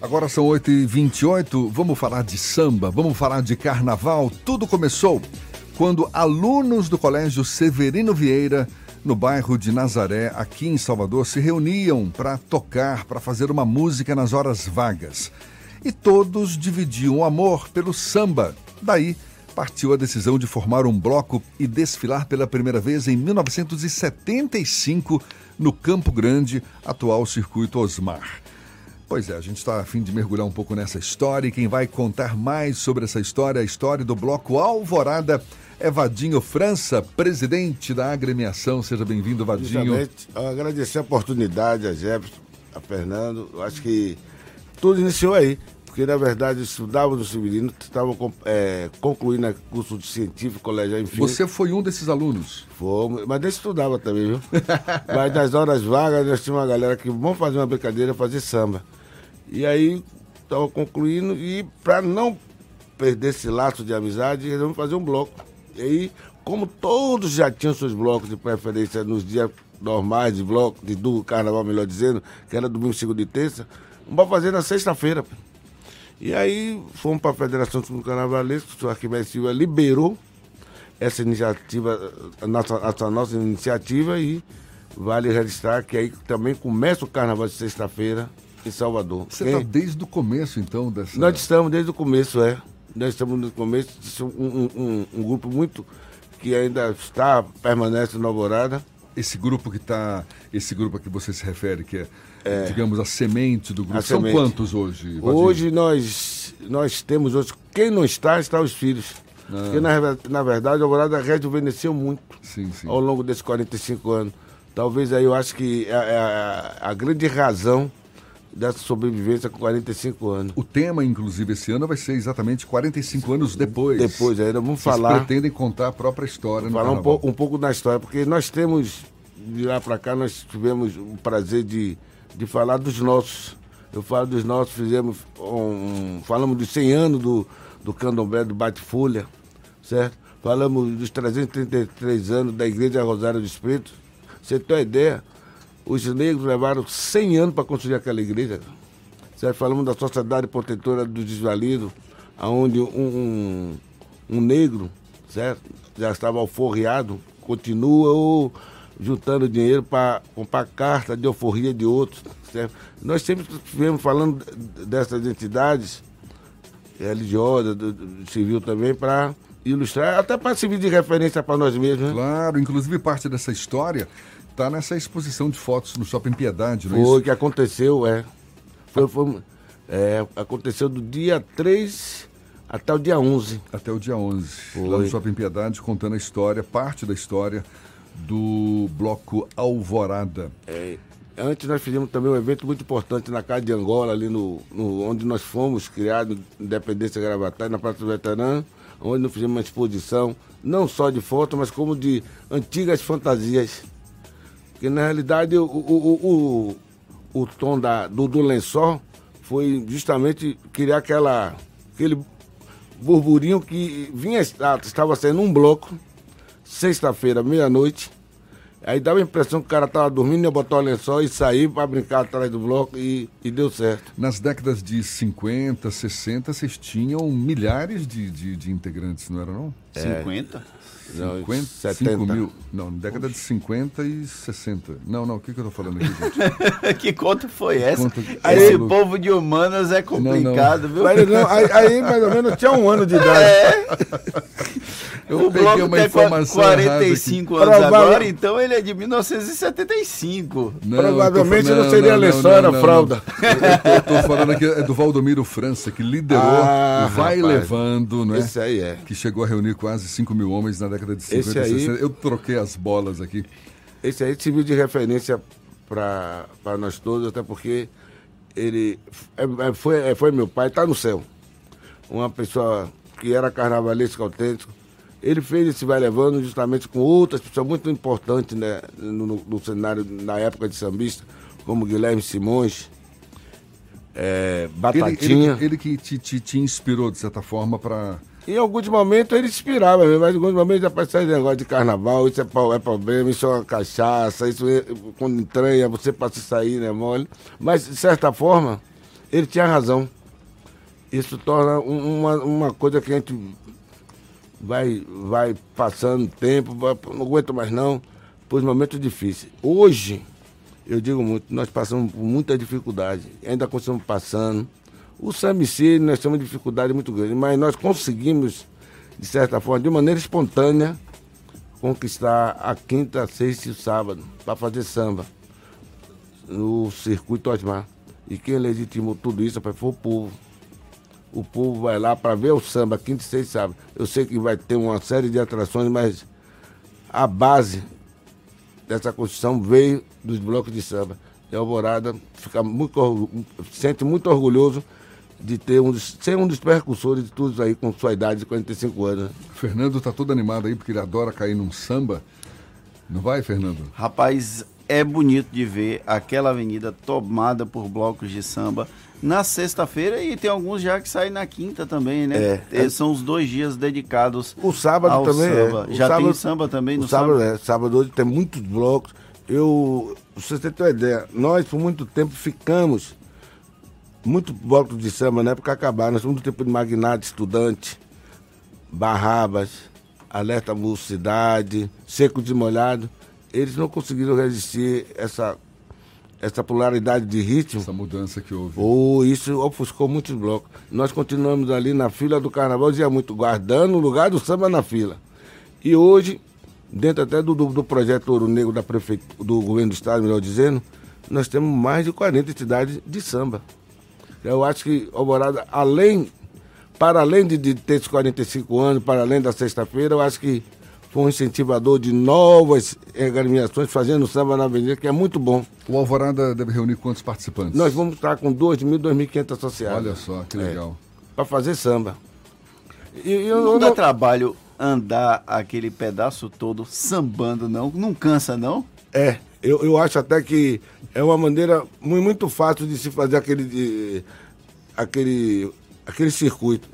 Agora são 8h28, vamos falar de samba, vamos falar de carnaval. Tudo começou quando alunos do Colégio Severino Vieira, no bairro de Nazaré, aqui em Salvador, se reuniam para tocar, para fazer uma música nas horas vagas. E todos dividiam o amor pelo samba. Daí partiu a decisão de formar um bloco e desfilar pela primeira vez em 1975 no Campo Grande, atual Circuito Osmar. Pois é, a gente está a fim de mergulhar um pouco nessa história e quem vai contar mais sobre essa história, a história do bloco Alvorada, é Vadinho França, presidente da agremiação. Seja bem-vindo, Vadinho. Justamente, agradecer a oportunidade a Jefferson, a Fernando. Eu acho que tudo iniciou aí, porque na verdade estudava no Severino, estava é, concluindo curso de científico, colegial, enfim. Você foi um desses alunos? Foi, mas nem estudava também, viu? mas nas horas vagas nós tínhamos uma galera que vamos fazer uma brincadeira, fazer samba. E aí estava concluindo e para não perder esse laço de amizade, resolvemos fazer um bloco. E aí, como todos já tinham seus blocos de preferência nos dias normais de bloco, de do carnaval, melhor dizendo, que era domingo, segunda e terça, vamos fazer na sexta-feira. E aí fomos para a Federação do Carnavalesco, o Arquimedes Silva liberou essa iniciativa, a nossa, nossa iniciativa e vale registrar que aí também começa o carnaval de sexta-feira em Salvador. Você está desde o começo, então, dessa... Nós estamos desde o começo, é. Nós estamos no começo, um, um, um grupo muito que ainda está, permanece na Alvorada. Esse grupo que está, esse grupo a que você se refere, que é, é digamos, a semente do grupo, são semente. quantos hoje? Vadinho? Hoje nós, nós temos, hoje, quem não está, está os filhos. Ah. Porque, na, na verdade, a Alvorada rejuvenesceu muito sim, sim. ao longo desses 45 anos. Talvez aí eu acho que é, é a, a, a grande razão dessa sobrevivência com 45 anos. O tema, inclusive, esse ano vai ser exatamente 45 anos depois. Depois, ainda vamos Vocês falar. pretendem contar a própria história. Falar um pouco, um pouco da história, porque nós temos, de lá para cá, nós tivemos o prazer de, de falar dos nossos. Eu falo dos nossos, fizemos um, falamos dos 100 anos do, do candomblé do Bate-Folha, certo? Falamos dos 333 anos da Igreja Rosário dos Pretos. Você tem uma ideia? Os negros levaram 100 anos para construir aquela igreja. Certo? Falamos da Sociedade Protetora do Desvalido, onde um, um, um, negro certo? já estava alforriado, continua juntando dinheiro para comprar carta de alforria de outros. Certo? Nós sempre estivemos falando dessas entidades religiosas, do, do civil também, para ilustrar, até para servir de referência para nós mesmos. Né? Claro, inclusive parte dessa história está nessa exposição de fotos no Shopping Piedade, não é Foi isso? que aconteceu, é. Foi, foi, é, aconteceu do dia 3 até o dia 11. Até o dia 11. Foi. Lá no Shopping Piedade, contando a história, parte da história do Bloco Alvorada. É, antes nós fizemos também um evento muito importante na Casa de Angola, ali no, no onde nós fomos criados, Independência Gravatar, na Praça do Veterano, onde nós fizemos uma exposição, não só de fotos, mas como de antigas fantasias que na realidade o, o, o, o tom da, do, do lençol foi justamente criar aquela, aquele burburinho que vinha, estava sendo um bloco, sexta-feira, meia-noite. Aí dava a impressão que o cara estava dormindo, ia botar o lençol e sair para brincar atrás do bloco e, e, deu certo. Nas décadas de 50, 60, vocês tinham milhares de, de, de integrantes, não era não? É. 50? 50, 70. mil. Não, década de 50 e 60. Não, não, o que, que eu tô falando aqui, gente? que conta foi essa? Conta... Aí, Esse povo de humanas é complicado, não, não. viu? Mas, não, aí, aí, mais ou menos tinha um ano de idade. É. Eu o peguei uma informação 45 anos Provável... agora, então ele é de 1975. Não, Provavelmente falando, não seria lençol, era fralda. Eu, eu tô falando aqui é do Valdomiro França, que liderou ah, o Vai rapaz, Levando, né? Esse aí é. Que chegou a reunir quase 5 mil homens na década de 50 esse aí, 60. Eu troquei as bolas aqui. Esse aí serviu de referência para nós todos, até porque ele é, é, foi, é, foi meu pai, está no céu. Uma pessoa que era carnavalesco autêntico. Ele fez esse vai levando justamente com outras pessoas muito importantes né, no, no, no cenário na época de sambista, como Guilherme Simões, é, Batatinha. Ele, ele, ele que te, te, te, inspirou, de certa forma, para em alguns momentos ele inspirava, mas em alguns momentos já aparecia esse negócio de carnaval, isso é, é problema, isso é uma cachaça, isso é, quando entranha, você passa a sair, né, mole. Mas, de certa forma, ele tinha razão. Isso torna uma, uma coisa que a gente vai, vai passando tempo, não aguento mais não, por momentos difíceis. Hoje, eu digo muito, nós passamos por muita dificuldade, ainda continuamos passando. O SAMC, nós temos dificuldade muito grande, mas nós conseguimos, de certa forma, de maneira espontânea, conquistar a quinta, sexta e sábado para fazer samba no circuito Osmar. E quem legitimou tudo isso foi o povo. O povo vai lá para ver o samba, quinta, sexta e sábado. Eu sei que vai ter uma série de atrações, mas a base dessa construção veio dos blocos de samba. E Alvorada fica muito, sente muito orgulhoso de ter um dos, ser um dos percussores de tudo isso aí com sua idade de 45 anos. Fernando tá todo animado aí porque ele adora cair num samba. Não vai, Fernando? Rapaz, é bonito de ver aquela avenida tomada por blocos de samba na sexta-feira e tem alguns já que saem na quinta também, né? É, é. São os dois dias dedicados o sábado ao também é. samba. É. Já sábado, tem samba também no o sábado? sábado? É, sábado hoje tem muitos blocos. Eu, você tem uma ideia, nós por muito tempo ficamos muito blocos de samba na época acabaram. Nós somos do tempo de magnata, estudante, barrabas, alerta mocidade, seco de molhado. Eles não conseguiram resistir essa essa polaridade de ritmo. Essa mudança que houve. Ou isso ofuscou muitos blocos. Nós continuamos ali na fila do carnaval, dizia muito, guardando o lugar do samba na fila. E hoje, dentro até do, do, do projeto Ouro Negro da prefeitura, do governo do estado, melhor dizendo, nós temos mais de 40 entidades de samba. Eu acho que Alvorada, além, para além de, de ter esses 45 anos, para além da sexta-feira, eu acho que foi um incentivador de novas agremiações fazendo samba na avenida, que é muito bom. O Alvorada deve reunir quantos participantes? Nós vamos estar com 2.000, 2.500 associados. Olha só, que legal. É, para fazer samba. E, eu, não, não dá trabalho andar aquele pedaço todo sambando, não? Não cansa, não? É, eu, eu acho até que é uma maneira muito fácil de se fazer aquele, de, aquele, aquele circuito.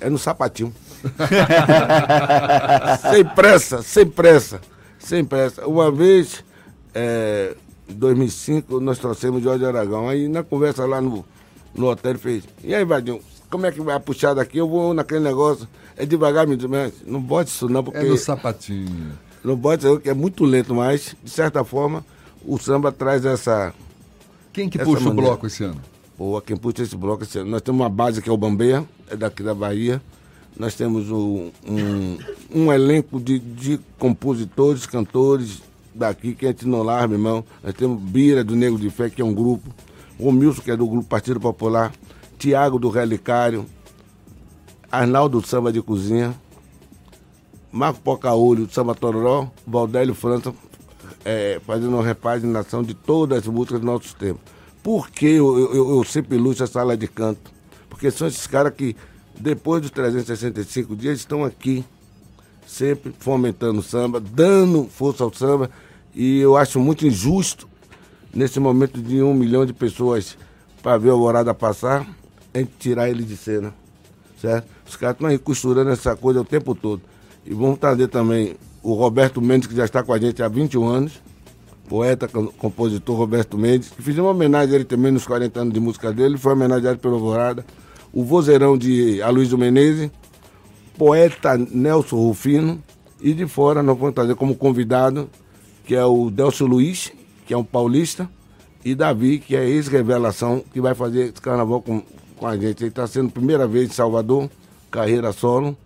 É no sapatinho. sem pressa, sem pressa, sem pressa. Uma vez, é, em 2005, nós trouxemos Jorge Aragão. Aí na conversa lá no, no hotel, ele fez: E aí, Vadinho, como é que vai puxar daqui? Eu vou naquele negócio. É devagar, me diz, não bote isso não, porque. É no sapatinho. Não pode ser que é muito lento, mas, de certa forma, o samba traz essa. Quem que puxa maneira. o bloco esse ano? Boa, quem puxa esse bloco esse ano. Nós temos uma base que é o Bambeia, é daqui da Bahia. Nós temos um, um, um elenco de, de compositores, cantores daqui, que a gente não larga, irmão. Nós temos Bira, do Negro de Fé, que é um grupo. O Milson, que é do grupo Partido Popular. Tiago, do Relicário. Arnaldo do Samba de Cozinha. Marco Pocaolho, Samba Tororó, Valdélio França, é, fazendo uma repaginação de todas as músicas do nosso tempo. Por que eu, eu, eu sempre luto a sala de canto? Porque são esses caras que, depois dos 365 dias, estão aqui, sempre fomentando o samba, dando força ao samba, e eu acho muito injusto, nesse momento de um milhão de pessoas para ver a Alvorada passar, a gente tirar ele de cena, certo? Os caras estão aí costurando essa coisa o tempo todo. E vamos trazer também o Roberto Mendes, que já está com a gente há 21 anos, poeta, compositor Roberto Mendes, que fiz uma homenagem a ele também nos 40 anos de música dele, foi homenageado pelo Alvorada. O vozeirão de Aloysio Menezes, poeta Nelson Rufino, e de fora nós vamos trazer como convidado, que é o Delcio Luiz, que é um paulista, e Davi, que é ex-revelação, que vai fazer esse carnaval com, com a gente. Ele está sendo primeira vez em Salvador, carreira solo.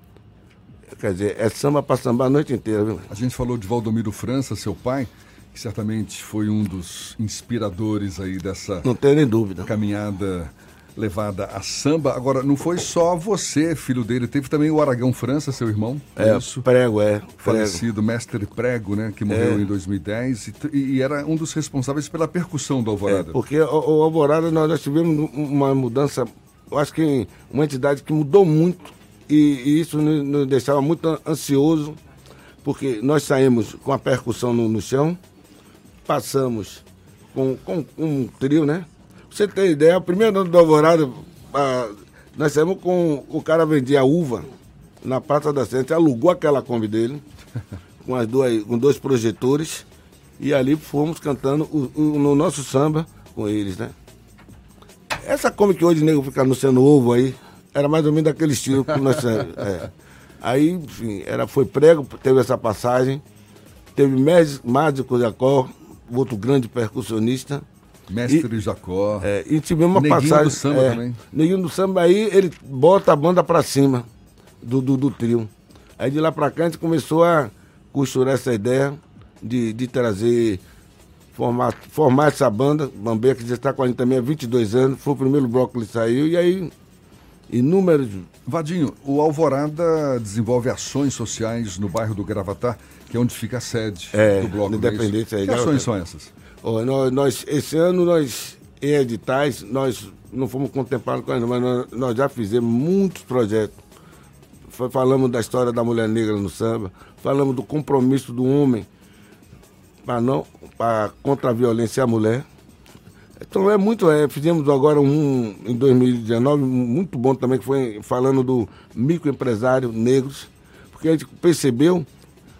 Quer dizer, é samba para sambar a noite inteira, viu? A gente falou de Valdomiro França, seu pai, que certamente foi um dos inspiradores aí dessa. Não tem nem dúvida. Caminhada levada a samba. Agora, não foi só você, filho dele, teve também o Aragão França, seu irmão. É, isso. Prego, é. Prego. Falecido, mestre Prego, né, que morreu é. em 2010 e, e, era um dos responsáveis pela percussão do Alvorada. É, porque o, o Alvorada nós, nós tivemos uma mudança, eu acho que uma entidade que mudou muito e, isso nos, deixava muito ansioso, porque nós saímos com a percussão no, no chão, passamos com, com, um trio, né? você tem ideia, o primeiro ano do Alvorada, nós saímos com. O cara vendia uva na Praça da Ciência, alugou aquela Kombi dele, com, as duas, com dois projetores, e ali fomos cantando o, o, no nosso samba com eles, né? Essa come que hoje o nego fica anunciando ovo aí, era mais ou menos daquele estilo que nós é. Aí, enfim, era, foi prego, teve essa passagem, teve Mágico Jacó, outro grande percussionista. Mestre e, Jacó. É, e tivemos uma Neguinho passagem. Do samba é, também. Neguinho do samba, aí ele bota a banda pra cima do, do, do trio. Aí de lá pra cá a gente começou a costurar essa ideia de, de trazer, formar, formar essa banda, Bambeia, que já está com a gente também há 22 anos, foi o primeiro bloco que ele saiu, e aí inúmeros. Vadinho, o Alvorada desenvolve ações sociais no bairro do Gravatar, que é onde fica a sede é, do bloco. É Independência. Que ações são essas? Oh, nós, nós, esse ano nós, em editais, nós não fomos contemplados com eles, mas nós, nós já fizemos muitos projetos. Falamos da história da mulher negra no samba, falamos do compromisso do homem para não para contra a violência à mulher. Então é muito, é, fizemos agora um em 2019, muito bom também, que foi falando do microempresário negros, porque a gente percebeu,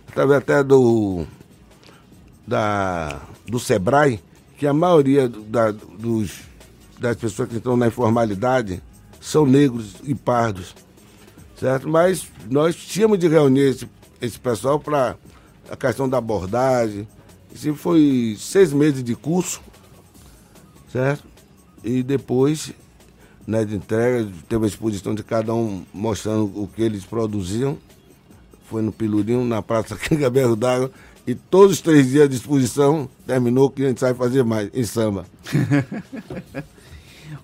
através até do, da, do Sebrae, que a maioria da, dos, das pessoas que estão na informalidade são negros e pardos, certo? Mas nós tínhamos de reunir esse, esse pessoal para a questão da abordagem. Isso foi seis meses de curso, certo? E depois, né, de entrega, teve a exposição de cada um mostrando o que eles produziam. Foi no Pilurinho, na Praça Berro d'Água. E todos os três dias de exposição terminou que a gente sai fazer mais em samba.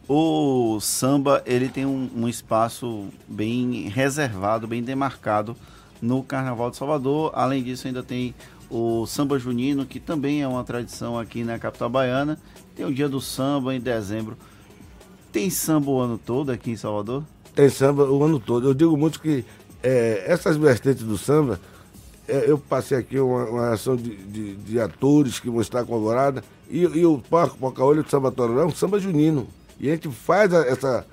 o samba ele tem um, um, espaço bem reservado, bem demarcado no Carnaval de Salvador. Além disso, ainda tem o samba junino, que também é uma tradição aqui na capital baiana. Tem o dia do samba em dezembro. Tem samba o ano todo aqui em Salvador? Tem samba o ano todo. Eu digo muito que é, essas vertentes do samba é, eu passei aqui uma, uma ação de, de, de, atores que vão estar com Alvorada, e, e o Parque Pocaolho de Samba Tororão é um samba junino. E a gente faz a, essa,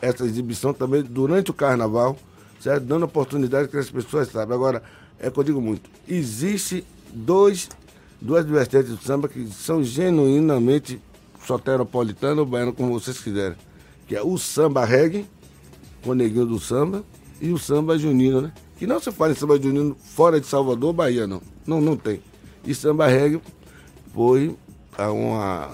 essa exibição também durante o carnaval, certo? dando oportunidade que as pessoas saibam. Agora, é que eu digo muito, existe dois, duas vertentes do samba que são genuinamente soteropolitano ou baiano, como vocês quiserem. Que é o samba reggae, com o neguinho do samba, e o samba junino, né? Que não se fala em samba junino fora de Salvador, Bahia, não. Não, não tem. E samba reggae foi uma,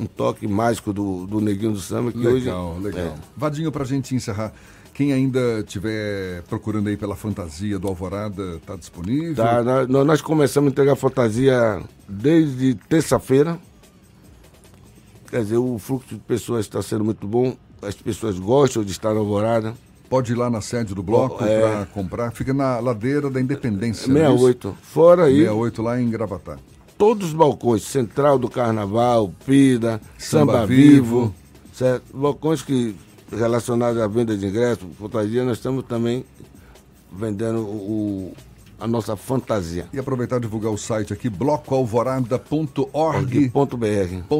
um toque mágico do, do Neguinho do Samba. Que legal, hoje, legal. É. Vadinho, pra gente encerrar, quem ainda estiver procurando aí pela fantasia do Alvorada, está disponível? Tá, nós, nós começamos a entregar fantasia desde terça-feira. Quer dizer, o fluxo de pessoas está sendo muito bom. As pessoas gostam de estar na Alvorada. Pode ir lá na sede do bloco é... para comprar. Fica na ladeira da Independência. 68. É Fora aí. 68 lá em Gravatar. Todos os balcões, Central do Carnaval, Pida, Samba, Samba Vivo, Vivo, certo? Balcões que relacionados à venda de ingressos, fantasia, nós estamos também vendendo o, a nossa fantasia. E aproveitar e divulgar o site aqui, blocoalvorada.org.br.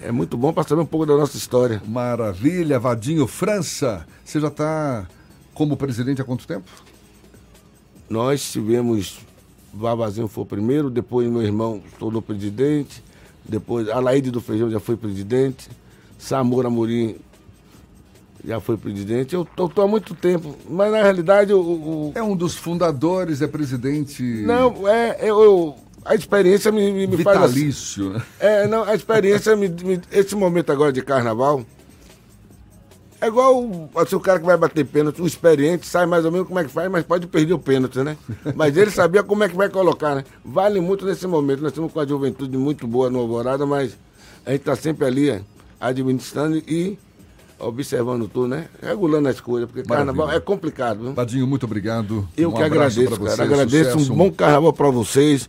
É muito bom para saber um pouco da nossa história. Maravilha, Vadinho França. Você já está como presidente há quanto tempo? Nós tivemos, Vavazinho foi o primeiro, depois meu irmão tornou presidente, depois Alaide do Feijão já foi presidente, Samora Amorim já foi presidente. Eu estou há muito tempo, mas na realidade o, o, É um dos fundadores, é presidente. Não, é. Eu, eu a experiência me, me, me Vitalício, faz. Assim, né? É, não, a experiência, me, me, esse momento agora de carnaval. É igual assim, o cara que vai bater pênalti, o experiente sabe mais ou menos como é que faz, mas pode perder o pênalti, né? Mas ele sabia como é que vai colocar, né? Vale muito nesse momento. Nós estamos com a juventude muito boa no Alvorada, mas a gente está sempre ali administrando e observando tudo, né? Regulando as coisas, porque Maravilha. carnaval é complicado. Viu? Tadinho, muito obrigado. Eu um que agradeço, você, cara. Agradeço. Sucesso. Um bom carnaval para vocês,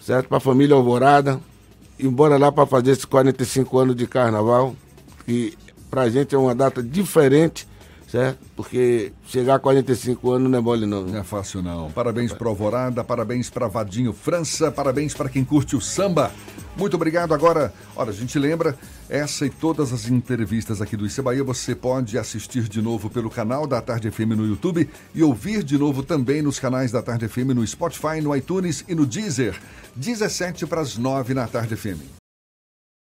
certo? Para a família Alvorada. E bora lá para fazer esses 45 anos de carnaval, que para a gente é uma data diferente certo? Porque chegar a 45 anos não é mole não. Não é fácil não. Parabéns para Alvorada, parabéns para Vadinho França, parabéns para quem curte o samba. Muito obrigado. Agora, olha, a gente lembra, essa e todas as entrevistas aqui do Bahia você pode assistir de novo pelo canal da Tarde FM no YouTube e ouvir de novo também nos canais da Tarde FM no Spotify, no iTunes e no Deezer. 17 para as 9 na Tarde FM.